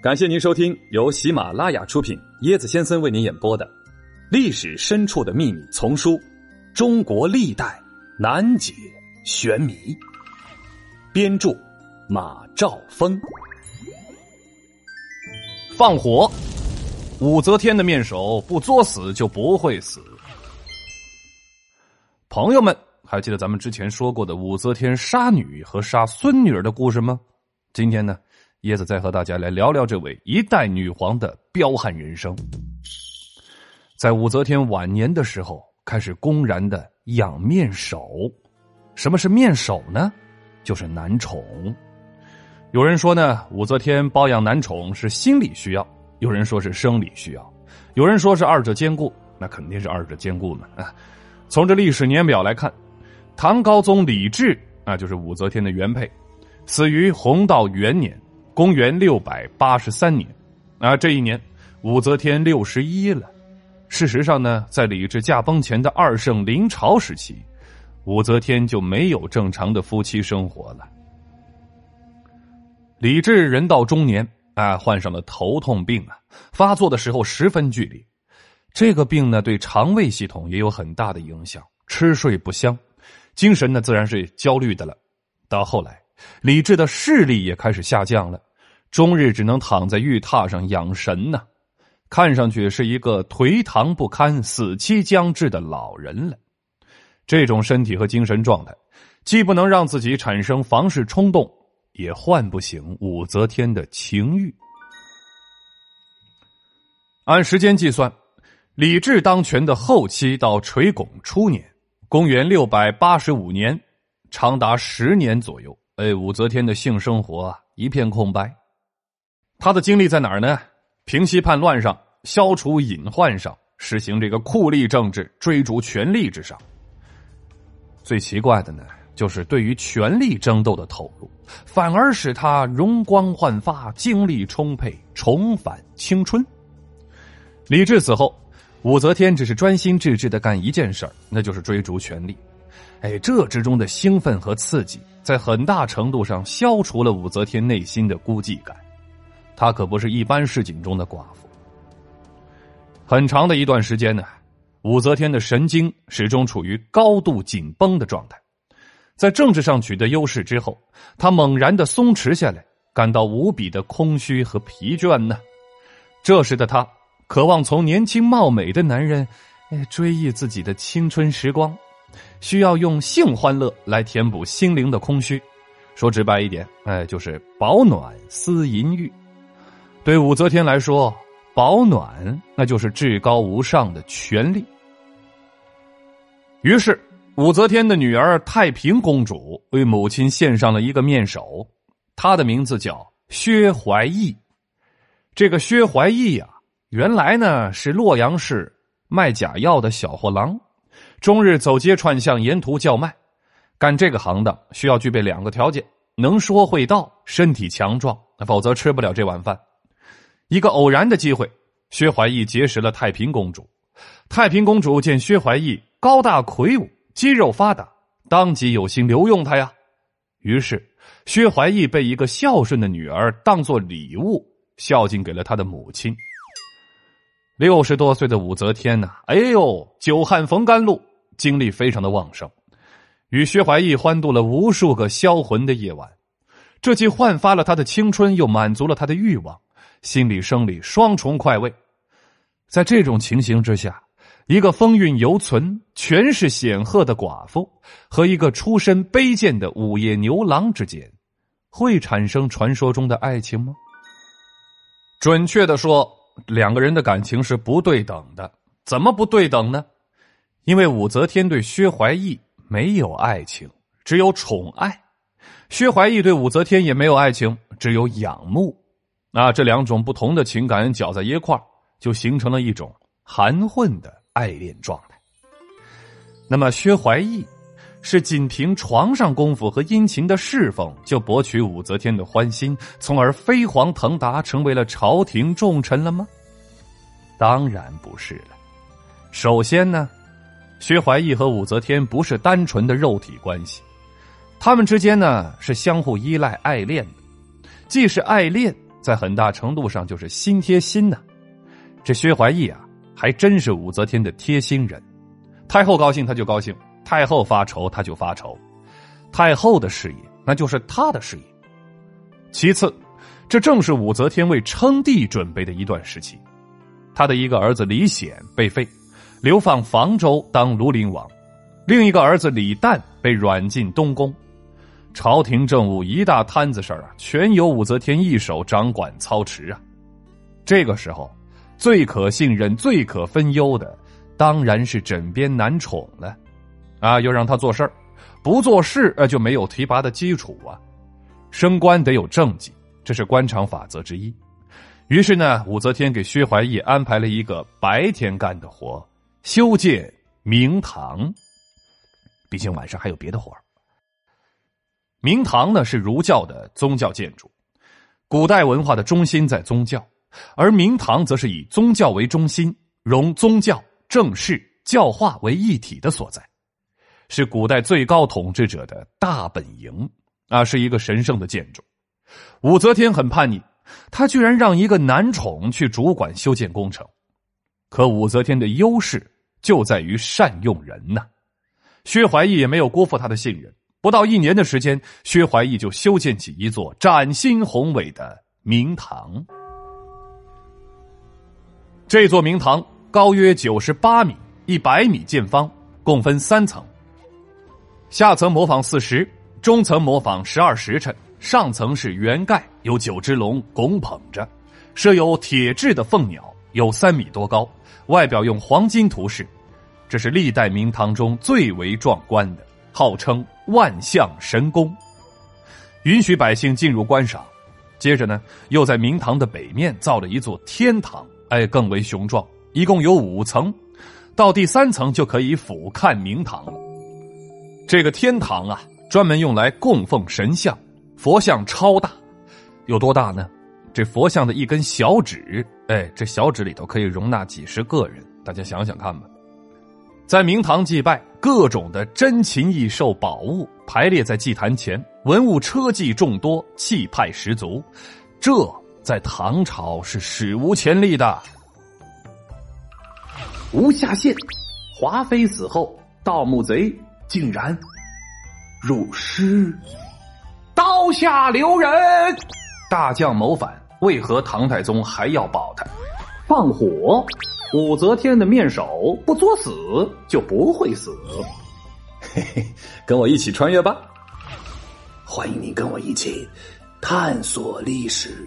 感谢您收听由喜马拉雅出品、椰子先生为您演播的《历史深处的秘密》丛书《中国历代难解玄谜》，编著马兆峰。放火，武则天的面首不作死就不会死。朋友们，还记得咱们之前说过的武则天杀女和杀孙女儿的故事吗？今天呢？椰子再和大家来聊聊这位一代女皇的彪悍人生。在武则天晚年的时候，开始公然的养面首。什么是面首呢？就是男宠。有人说呢，武则天包养男宠是心理需要；有人说是生理需要；有人说是二者兼顾。那肯定是二者兼顾嘛。啊，从这历史年表来看，唐高宗李治啊，就是武则天的原配，死于弘道元年。公元六百八十三年，啊，这一年武则天六十一了。事实上呢，在李治驾崩前的二圣临朝时期，武则天就没有正常的夫妻生活了。李治人到中年，啊，患上了头痛病啊，发作的时候十分剧烈。这个病呢，对肠胃系统也有很大的影响，吃睡不香，精神呢自然是焦虑的了。到后来，李治的视力也开始下降了。终日只能躺在玉榻上养神呢，看上去是一个颓唐不堪、死期将至的老人了。这种身体和精神状态，既不能让自己产生房事冲动，也唤不醒武则天的情欲。按时间计算，李治当权的后期到垂拱初年，公元六百八十五年，长达十年左右。哎，武则天的性生活啊，一片空白。他的精力在哪儿呢？平息叛乱上，消除隐患上，实行这个酷吏政治，追逐权力之上。最奇怪的呢，就是对于权力争斗的投入，反而使他容光焕发，精力充沛，重返青春。李治死后，武则天只是专心致志的干一件事那就是追逐权力。哎，这之中的兴奋和刺激，在很大程度上消除了武则天内心的孤寂感。她可不是一般市井中的寡妇。很长的一段时间呢，武则天的神经始终处于高度紧绷的状态。在政治上取得优势之后，她猛然的松弛下来，感到无比的空虚和疲倦呢。这时的她渴望从年轻貌美的男人，哎，追忆自己的青春时光，需要用性欢乐来填补心灵的空虚。说直白一点，哎，就是保暖思淫欲。对武则天来说，保暖那就是至高无上的权利。于是，武则天的女儿太平公主为母亲献上了一个面首，她的名字叫薛怀义。这个薛怀义呀，原来呢是洛阳市卖假药的小货郎，终日走街串巷，沿途叫卖。干这个行当需要具备两个条件：能说会道，身体强壮，否则吃不了这碗饭。一个偶然的机会，薛怀义结识了太平公主。太平公主见薛怀义高大魁梧，肌肉发达，当即有心留用他呀。于是，薛怀义被一个孝顺的女儿当做礼物孝敬给了他的母亲。六十多岁的武则天呐，哎呦，久旱逢甘露，精力非常的旺盛，与薛怀义欢度了无数个销魂的夜晚。这既焕发了他的青春，又满足了他的欲望。心理、生理双重快慰，在这种情形之下，一个风韵犹存、权势显赫的寡妇和一个出身卑贱的午夜牛郎之间，会产生传说中的爱情吗？准确的说，两个人的感情是不对等的。怎么不对等呢？因为武则天对薛怀义没有爱情，只有宠爱；薛怀义对武则天也没有爱情，只有仰慕。那这两种不同的情感搅在一块，就形成了一种含混的爱恋状态。那么薛怀义是仅凭床上功夫和殷勤的侍奉就博取武则天的欢心，从而飞黄腾达成为了朝廷重臣了吗？当然不是了。首先呢，薛怀义和武则天不是单纯的肉体关系，他们之间呢是相互依赖、爱恋的，既是爱恋。在很大程度上就是心贴心呐。这薛怀义啊，还真是武则天的贴心人。太后高兴他就高兴，太后发愁他就发愁。太后的事业那就是他的事业。其次，这正是武则天为称帝准备的一段时期。他的一个儿子李显被废，流放房州当庐陵王；另一个儿子李旦被软禁东宫。朝廷政务一大摊子事儿啊，全由武则天一手掌管操持啊。这个时候，最可信任、最可分忧的，当然是枕边男宠了。啊，要让他做事儿，不做事呃就没有提拔的基础啊。升官得有政绩，这是官场法则之一。于是呢，武则天给薛怀义安排了一个白天干的活修建明堂。毕竟晚上还有别的活儿。明堂呢是儒教的宗教建筑，古代文化的中心在宗教，而明堂则是以宗教为中心，融宗教、政事、教化为一体的所在，是古代最高统治者的大本营啊，是一个神圣的建筑。武则天很叛逆，她居然让一个男宠去主管修建工程。可武则天的优势就在于善用人呐，薛怀义也没有辜负他的信任。不到一年的时间，薛怀义就修建起一座崭新宏伟的明堂。这座明堂高约九十八米，一百米见方，共分三层。下层模仿四时，中层模仿十二时辰，上层是圆盖，有九只龙拱捧着，设有铁制的凤鸟，有三米多高，外表用黄金涂饰，这是历代明堂中最为壮观的。号称万象神宫，允许百姓进入观赏。接着呢，又在明堂的北面造了一座天堂，哎，更为雄壮，一共有五层。到第三层就可以俯瞰明堂了。这个天堂啊，专门用来供奉神像，佛像超大，有多大呢？这佛像的一根小指，哎，这小指里头可以容纳几十个人，大家想想看吧。在明堂祭拜，各种的珍禽异兽宝物排列在祭坛前，文物车技众多，气派十足。这在唐朝是史无前例的。无下限，华妃死后，盗墓贼竟然入尸，刀下留人。大将谋反，为何唐太宗还要保他？放火。武则天的面首不作死就不会死，嘿嘿，跟我一起穿越吧！欢迎你跟我一起探索历史。